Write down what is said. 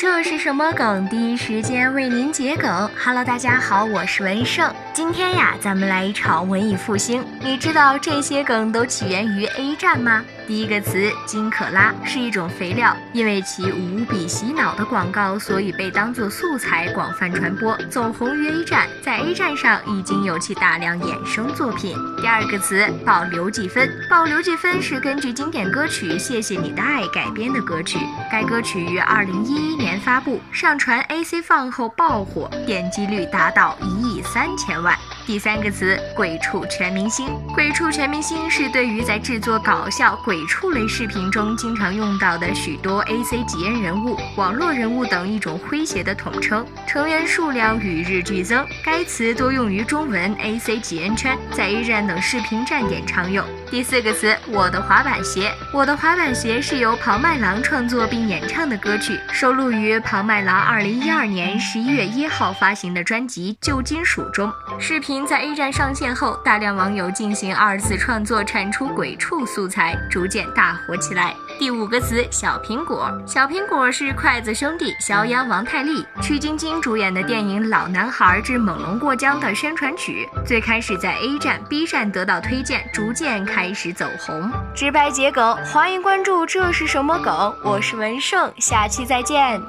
这是什么梗？第一时间为您解梗。Hello，大家好，我是文胜。今天呀，咱们来一场文艺复兴。你知道这些梗都起源于 A 站吗？第一个词金可拉是一种肥料，因为其无比洗脑的广告，所以被当作素材广泛传播，走红于 A 站。在 A 站上已经有其大量衍生作品。第二个词保留几分，保留几分是根据经典歌曲《谢谢你的爱》改编的歌曲，该歌曲于二零一一年发布，上传 AC 放后爆火，点击率达到一亿三千万。第三个词鬼畜全明星，鬼畜全明星是对于在制作搞笑鬼畜类视频中经常用到的许多 A C G N 人物、网络人物等一种诙谐的统称，成员数量与日俱增。该词多用于中文 A C G N 圈，在 A 站等视频站点常用。第四个词我的滑板鞋，我的滑板鞋是由庞麦郎创作并演唱的歌曲，收录于庞麦郎二零一二年十一月一号发行的专辑《旧金属》中。视频。在 A 站上线后，大量网友进行二次创作，产出鬼畜素材，逐渐大火起来。第五个词，小苹果。小苹果是筷子兄弟肖央、王太利、曲晶晶主演的电影《老男孩之猛龙过江》的宣传曲。最开始在 A 站、B 站得到推荐，逐渐开始走红。直白桔梗，欢迎关注。这是什么梗？我是文胜，下期再见。